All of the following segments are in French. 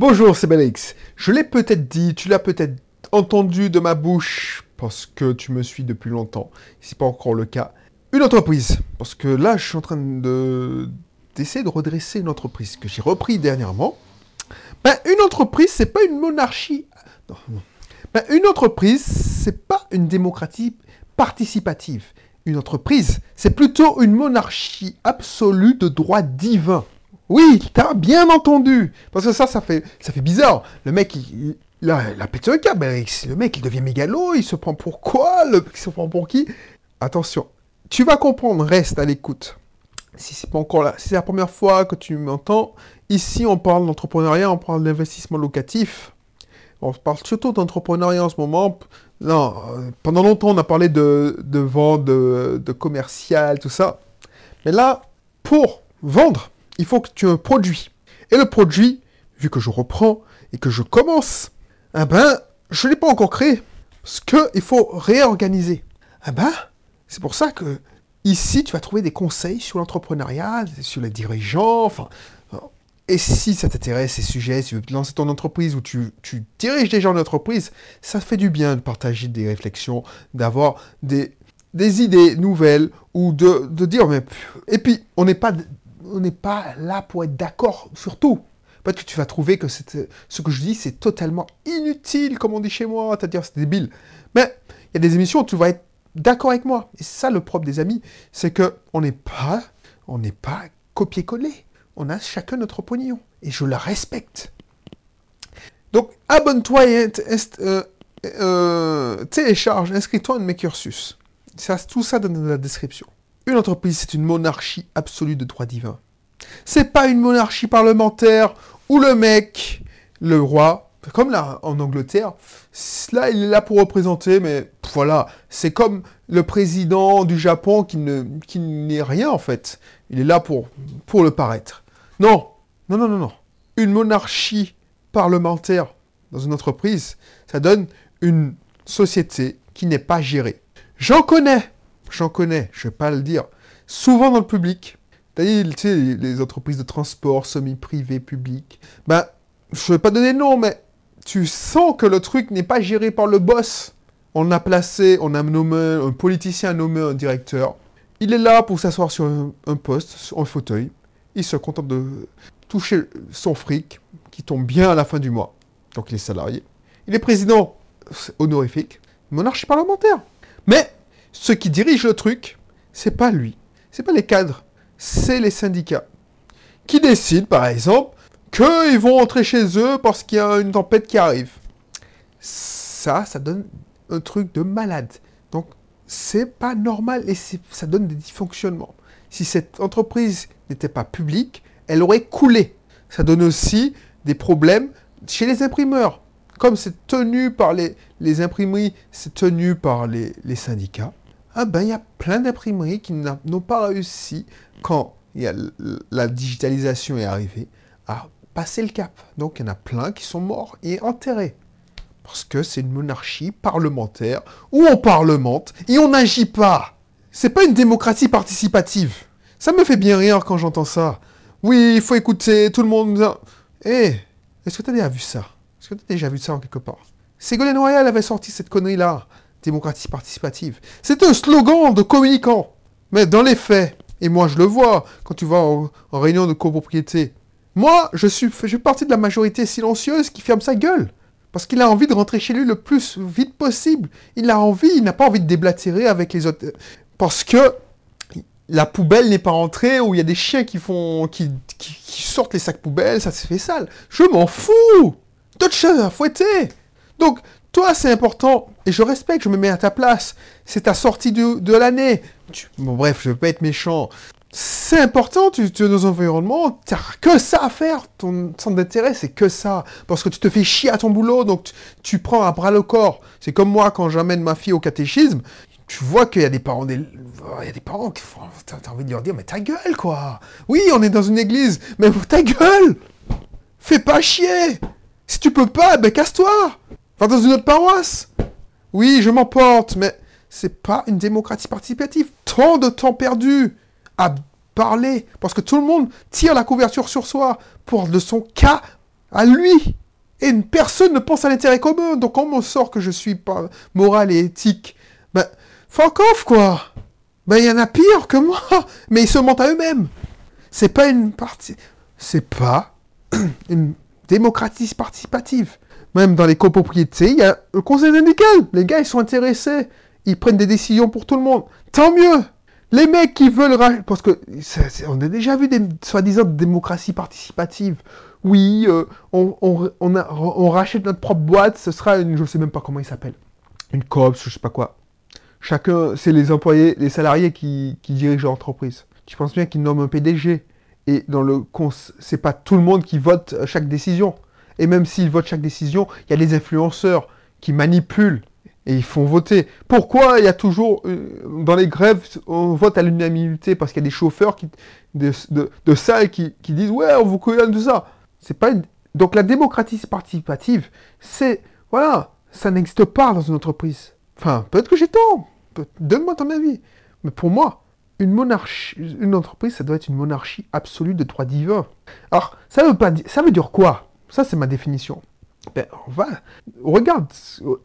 Bonjour, c'est Belix. Je l'ai peut-être dit, tu l'as peut-être entendu de ma bouche, parce que tu me suis depuis longtemps. Si c'est pas encore le cas. Une entreprise. Parce que là, je suis en train de d'essayer de redresser une entreprise que j'ai repris dernièrement. Ben, une entreprise, c'est pas une monarchie. Non, non. Ben, une entreprise, c'est pas une démocratie participative. Une entreprise, c'est plutôt une monarchie absolue de droit divin. Oui, t'as bien entendu. Parce que ça, ça fait, bizarre. Le mec, il, il a, il a pété un. Ben, Le mec, il devient mégalo. Il se prend pour quoi? Le, Il se prend pour qui? Attention. Tu vas comprendre. Reste à l'écoute. Si c'est pas encore là, si c'est la première fois que tu m'entends, ici on parle d'entrepreneuriat, on parle d'investissement locatif. On parle surtout d'entrepreneuriat en ce moment. Non, euh, pendant longtemps on a parlé de, de vente, de, de commercial, tout ça. Mais là, pour vendre, il faut que tu aies un produit. Et le produit, vu que je reprends et que je commence, eh ben, je ne l'ai pas encore créé. Parce qu'il faut réorganiser. Eh ben, c'est pour ça que ici, tu vas trouver des conseils sur l'entrepreneuriat, sur les dirigeants, enfin... Et si ça t'intéresse, ces sujets, si tu veux lancer ton entreprise ou tu, tu diriges déjà une entreprise, ça fait du bien de partager des réflexions, d'avoir des, des idées nouvelles ou de, de dire, mais... Et puis, on n'est pas, on n'est pas là pour être d'accord sur tout. Peut-être que tu vas trouver que ce que je dis, c'est totalement inutile, comme on dit chez moi, c'est-à-dire c'est débile. Mais il y a des émissions où tu vas être d'accord avec moi. Et ça le propre des amis, c'est que on n'est pas, on n'est pas copier-coller. On a chacun notre opinion. Et je la respecte. Donc, abonne-toi et inst- euh, euh, télécharge, inscris-toi dans mes cursus. Ça, tout ça dans la description. Une entreprise, c'est une monarchie absolue de droit divin. C'est pas une monarchie parlementaire où le mec, le roi, comme là en Angleterre, là il est là pour représenter, mais voilà, c'est comme le président du Japon qui ne qui n'est rien en fait. Il est là pour pour le paraître. Non, non, non, non, non. Une monarchie parlementaire dans une entreprise, ça donne une société qui n'est pas gérée. J'en connais, j'en connais, je vais pas le dire. Souvent dans le public, dit, tu sais, les- entreprises de transport, semi-privées, publiques, ben, je vais pas donner de nom, mais tu sens que le truc n'est pas géré par le boss. On a placé, on a nommé, un politicien nommé un directeur. Il est là pour s'asseoir sur un, poste, sur un fauteuil. Il se contente de toucher son fric, qui tombe bien à la fin du mois. Donc il est salarié. Il est président honorifique, monarchie parlementaire. Mais ceux qui dirigent le truc, c'est pas lui. C'est pas les cadres, c'est les syndicats. Qui décident, par exemple, qu'ils vont rentrer chez eux parce qu'il y a une tempête qui arrive. Ça, ça donne un truc de malade. Donc, c'est pas normal et ça donne des dysfonctionnements. Si cette entreprise n'était pas publique, elle aurait coulé. Ça donne aussi des problèmes chez les imprimeurs. Comme c'est tenu par les, imprimeries, c'est tenu par les syndicats, ah ben il y a plein d'imprimeries qui n'ont pas réussi, quand la digitalisation est arrivée, à passer le cap. Donc il y en a plein qui sont morts et enterrés. Parce que c'est une monarchie parlementaire où on parlemente et on n'agit pas. C'est pas une démocratie participative. Ça me fait bien rire quand j'entends ça. Oui, il faut écouter, tout le monde... Eh, est-ce que tu as déjà vu ça? Est-ce que tu as déjà vu ça en quelque part? Ségolène Royal avait sorti cette connerie-là, démocratie participative. C'est un slogan de communicant. Mais dans les faits, et moi je le vois quand tu vas en, réunion de copropriété, moi je suis, je fais partie de la majorité silencieuse qui ferme sa gueule. Parce qu'il a envie de rentrer chez lui le plus vite possible. Il a envie, il n'a pas envie de déblatérer avec les autres. Parce que la poubelle n'est pas rentrée, ou il y a des chiens qui font, qui, qui- qui sortent les sacs poubelles, ça se fait sale. Je m'en fous D'autres choses à fouetter Donc, toi, c'est important, et je respecte, je me mets à ta place. C'est ta sortie de, de l'année. Bon, bref, je veux pas être méchant. C'est important, tu, es dans un environnement, t'as que ça à faire. Ton centre d'intérêt, c'est que ça. Parce que tu te fais chier à ton boulot, donc tu, prends à bras le corps. C'est comme moi, quand j'amène ma fille au catéchisme, tu vois qu'il y a des parents, des... il y a des parents qui font, t'as envie de leur dire, mais ta gueule, quoi. Oui, on est dans une église, mais ta gueule. Fais pas chier. Si tu peux pas, ben casse-toi. Dans une autre paroisse. Oui, je m'emporte, mais c'est pas une démocratie participative. Tant de temps perdu à parler, parce que tout le monde tire la couverture sur soi pour de son cas à lui. Et personne ne pense à l'intérêt commun. Donc on me sort que je suis pas moral et éthique, ben, fuck off, quoi. Ben, il y en a pire que moi. Mais ils se mentent à eux-mêmes. C'est pas une partie... C'est pas une démocratie participative. Même dans les copropriétés, il y a le conseil syndical. Les gars, ils sont intéressés. Ils prennent des décisions pour tout le monde. Tant mieux. Les mecs qui veulent... Parce que on a déjà vu des soi-disant démocratie participative. Oui, euh, on, rachète notre propre boîte, ce sera une... Je sais même pas comment il s'appelle. Une coop, je sais pas quoi. Chacun, c'est les employés, les salariés qui, dirigent l'entreprise. Tu penses bien qu'ils nomment un PDG. Et dans le c'est pas tout le monde qui vote chaque décision. Et même s'ils votent chaque décision, il y a des influenceurs qui manipulent et ils font voter. Pourquoi il y a toujours, euh, dans les grèves, on vote à l'unanimité Parce qu'il y a des chauffeurs qui, de, de, salles qui, disent Ouais, on vous connaît de ça. C'est pas Donc la démocratie participative, c'est. Voilà, ça n'existe pas dans une entreprise. Enfin, peut-être que j'ai tort. Donne-moi ton avis. Mais pour moi, une monarchie, une entreprise, ça doit être une monarchie absolue de droit divin. Alors, ça veut pas ça veut dire quoi? Ça, c'est ma définition. Ben, va, regarde,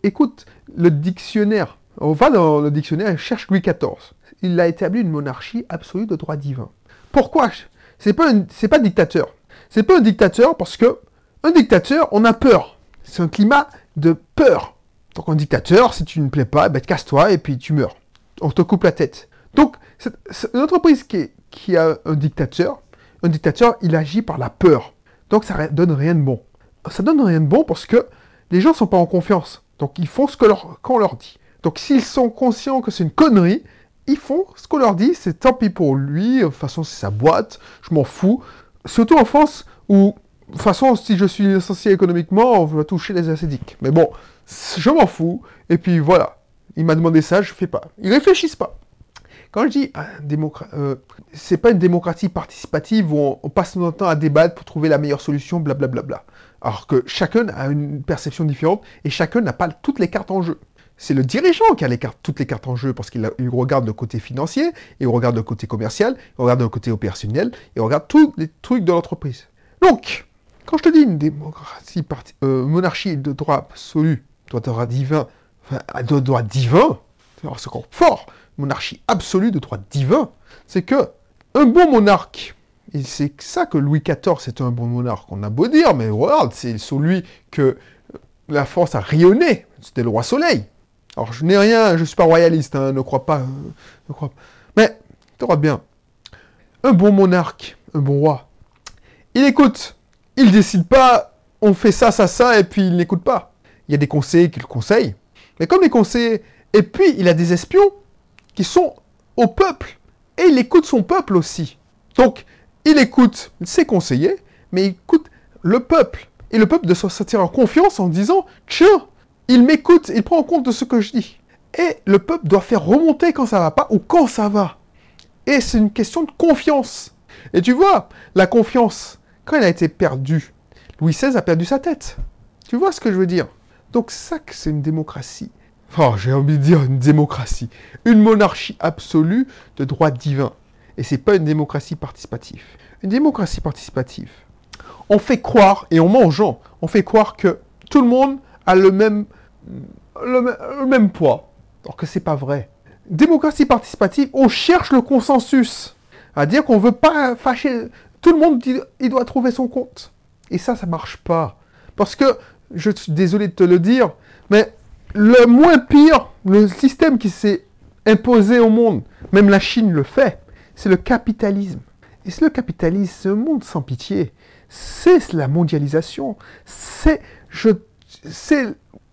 écoute le dictionnaire. On va dans le dictionnaire et cherche Louis XIV. Il a établi une monarchie absolue de droit divin. Pourquoi? C'est pas c'est pas dictateur. C'est pas un dictateur parce que un dictateur, on a peur. C'est un climat de peur. Donc un dictateur, si tu ne plais pas, ben, casse-toi et puis tu meurs. On te coupe la tête. Donc, une entreprise qui a un dictateur, un dictateur, il agit par la peur. Donc ça donne rien de bon. Ça donne rien de bon parce que les gens sont pas en confiance. Donc ils font ce qu'on leur dit. Donc s'ils sont conscients que c'est une connerie, ils font ce qu'on leur dit, c'est tant pis pour lui, de toute façon c'est sa boîte, je m'en fous. Surtout en France où, de toute façon, si je suis licencié économiquement, on va toucher les acédiques. Mais bon, je m'en fous, et puis voilà. Il m'a demandé ça, je fais pas. Ils réfléchissent pas. Quand je dis ah, euh, c'est pas une démocratie participative où on, passe notre temps à débattre pour trouver la meilleure solution, blablabla. Bla, bla, bla. Alors que chacun a une perception différente et chacun n'a pas toutes les cartes en jeu. C'est le dirigeant qui a les cartes, toutes les cartes en jeu parce qu'il regarde le côté financier, il regarde le côté commercial, il regarde le côté opérationnel, il regarde tous les trucs de l'entreprise. Donc, quand je te dis une démocratie, euh, monarchie de droit absolu, droit divin, enfin, de droit divin, c'est encore fort monarchie absolue de droit divin, c'est que un bon monarque, et c'est ça que Louis XIV c'était un bon monarque, on a beau dire, mais regarde, c'est celui que la France a rayonné, c'était le roi Soleil. Alors je n'ai rien, je ne suis pas royaliste, hein, ne crois pas, ne crois pas. Mais, tu auras bien, un bon monarque, un bon roi, il écoute, il décide pas, on fait ça, ça, ça, et puis il n'écoute pas. Il y a des conseillers qui le conseillent, mais comme les conseillers, et puis il a des espions, qui sont au peuple. Et il écoute son peuple aussi. Donc, il écoute ses conseillers, mais il écoute le peuple. Et le peuple doit se sentir en confiance en disant, tiens, il m'écoute, il prend en compte de ce que je dis. Et le peuple doit faire remonter quand ça va pas ou quand ça va. Et c'est une question de confiance. Et tu vois, la confiance, quand elle a été perdue, Louis XVI a perdu sa tête. Tu vois ce que je veux dire? Donc ça que c'est une démocratie. Oh, j'ai envie de dire une démocratie. Une monarchie absolue de droit divin. Et c'est pas une démocratie participative. Une démocratie participative. On fait croire, et en mangeant, on fait croire que tout le monde a le même, le, même poids. Alors que c'est pas vrai. Démocratie participative, on cherche le consensus. À dire qu'on veut pas fâcher. Tout le monde, il doit trouver son compte. Et ça, ça marche pas. Parce que, je suis désolé de te le dire, mais le moins pire, le système qui s'est imposé au monde, même la Chine le fait, c'est le capitalisme. Et c'est le capitalisme, un monde sans pitié. C'est la mondialisation. C'est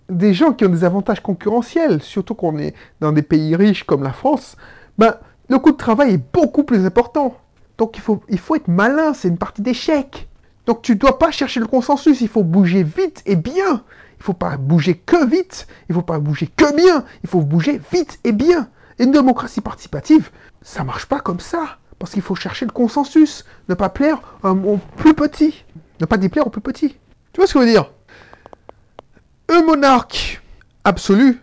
des gens qui ont des avantages concurrentiels, surtout qu'on est dans des pays riches comme la France. Ben, le coût de travail est beaucoup plus important. Donc il faut, il faut être malin, c'est une partie d'échec. Donc tu ne dois pas chercher le consensus, il faut bouger vite et bien. Il ne faut pas bouger que vite, il ne faut pas bouger que bien, il faut bouger vite et bien. Et une démocratie participative, ça ne marche pas comme ça. Parce qu'il faut chercher le consensus, ne pas plaire aux plus petits, ne pas déplaire aux plus petits. Tu vois ce que je veux dire? Un monarque absolu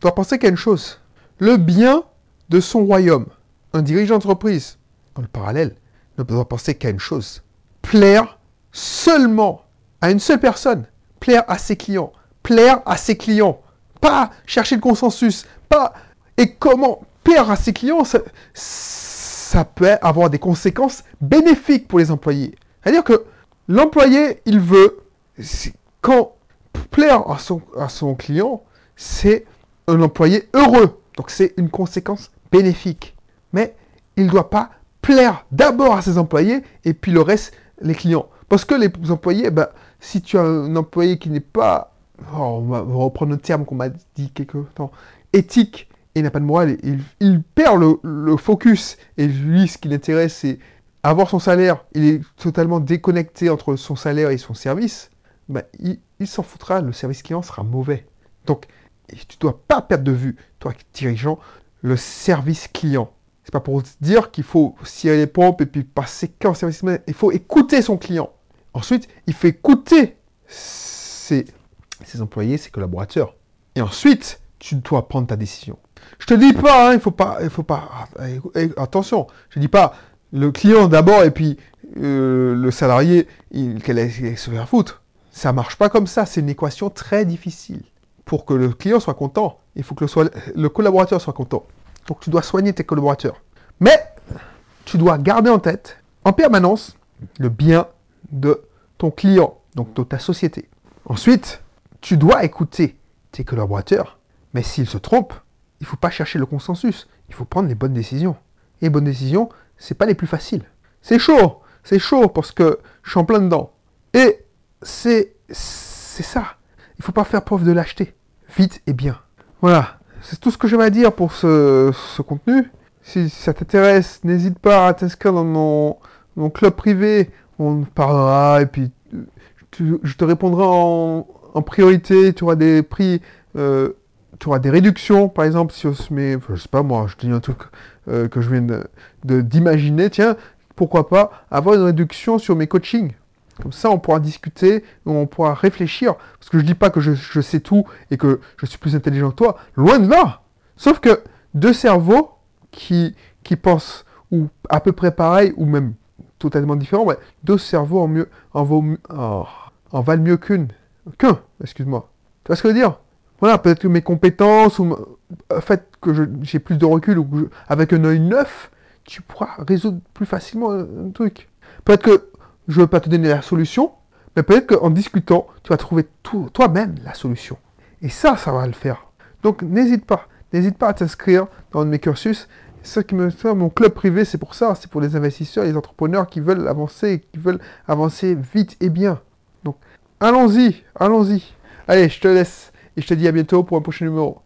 doit penser qu'à une chose. Le bien de son royaume. Un dirigeant d'entreprise, dans le parallèle, ne doit penser qu'à une chose. Plaire seulement à une seule personne, plaire à ses clients, plaire à ses clients, pas chercher le consensus, pas... Et comment plaire à ses clients, ça, peut avoir des conséquences bénéfiques pour les employés. C'est-à-dire que l'employé, il veut, quand plaire à son, à son client, c'est un employé heureux. Donc c'est une conséquence bénéfique. Mais il ne doit pas plaire d'abord à ses employés et puis le reste, les clients. Parce que les employés, ben, si tu as un employé qui n'est pas, on va reprendre un terme qu'on m'a dit quelque temps, éthique et n'a pas de morale, il, il perd le, le, focus. Et lui, ce qui l'intéresse, c'est avoir son salaire. Il est totalement déconnecté entre son salaire et son service. Ben, il, il s'en foutra, le service client sera mauvais. Donc, tu dois pas perdre de vue, toi dirigeant, le service client. C'est pas pour dire qu'il faut cirer les pompes et puis passer qu'en service client. Il faut écouter son client. Ensuite, il faut écouter ses, ses, employés, ses collaborateurs. Et ensuite, tu dois prendre ta décision. Je te dis pas, hein, il faut pas, il faut pas. Attention, je dis pas le client d'abord et puis euh, le salarié, il, qu'elle se faire foutre. Ça marche pas comme ça. C'est une équation très difficile pour que le client soit content, il faut que le, collaborateur soit content. Donc tu dois soigner tes collaborateurs. Mais tu dois garder en tête en permanence le bien de ton client, donc de ta société. Ensuite, tu dois écouter tes collaborateurs, mais s'ils se trompent, il ne faut pas chercher le consensus, il faut prendre les bonnes décisions. Et les bonnes décisions, ce pas les plus faciles. C'est chaud, c'est chaud parce que je suis en plein dedans. Et c'est ça. Il ne faut pas faire preuve de lâcheté. Vite et bien. Voilà. C'est tout ce que j'avais à dire pour ce, contenu. Si ça t'intéresse, n'hésite pas à t'inscrire dans mon, club privé. On parlera et puis je te répondrai en, priorité. Tu auras des prix, euh, tu auras des réductions. Par exemple, si on se met, je sais pas moi, je dis un truc euh, que je viens d'imaginer. Tiens, pourquoi pas avoir une réduction sur mes coachings comme ça, on pourra discuter, on pourra réfléchir. Parce que je ne dis pas que je, sais tout et que je suis plus intelligent que toi. Loin de là. Sauf que deux cerveaux qui, qui pensent ou à peu près pareil, ou même totalement différents, deux cerveaux en, mieux, en, oh, en valent mieux qu'une. Qu'un, excuse-moi. Tu vois ce que je veux dire? Voilà, peut-être que mes compétences, ou le fait que j'ai plus de recul, ou avec un œil neuf, tu pourras résoudre plus facilement un truc. Peut-être que je ne veux pas te donner la solution, mais peut-être qu'en discutant, tu vas trouver toi-même la solution. Et ça, ça va le faire. Donc n'hésite pas, n'hésite pas à t'inscrire dans mes cursus. Ce qui me fait mon club privé, c'est pour ça, c'est pour les investisseurs, les entrepreneurs qui veulent avancer, qui veulent avancer vite et bien. Allons-y, allons-y. Allez, je te laisse et je te dis à bientôt pour un prochain numéro.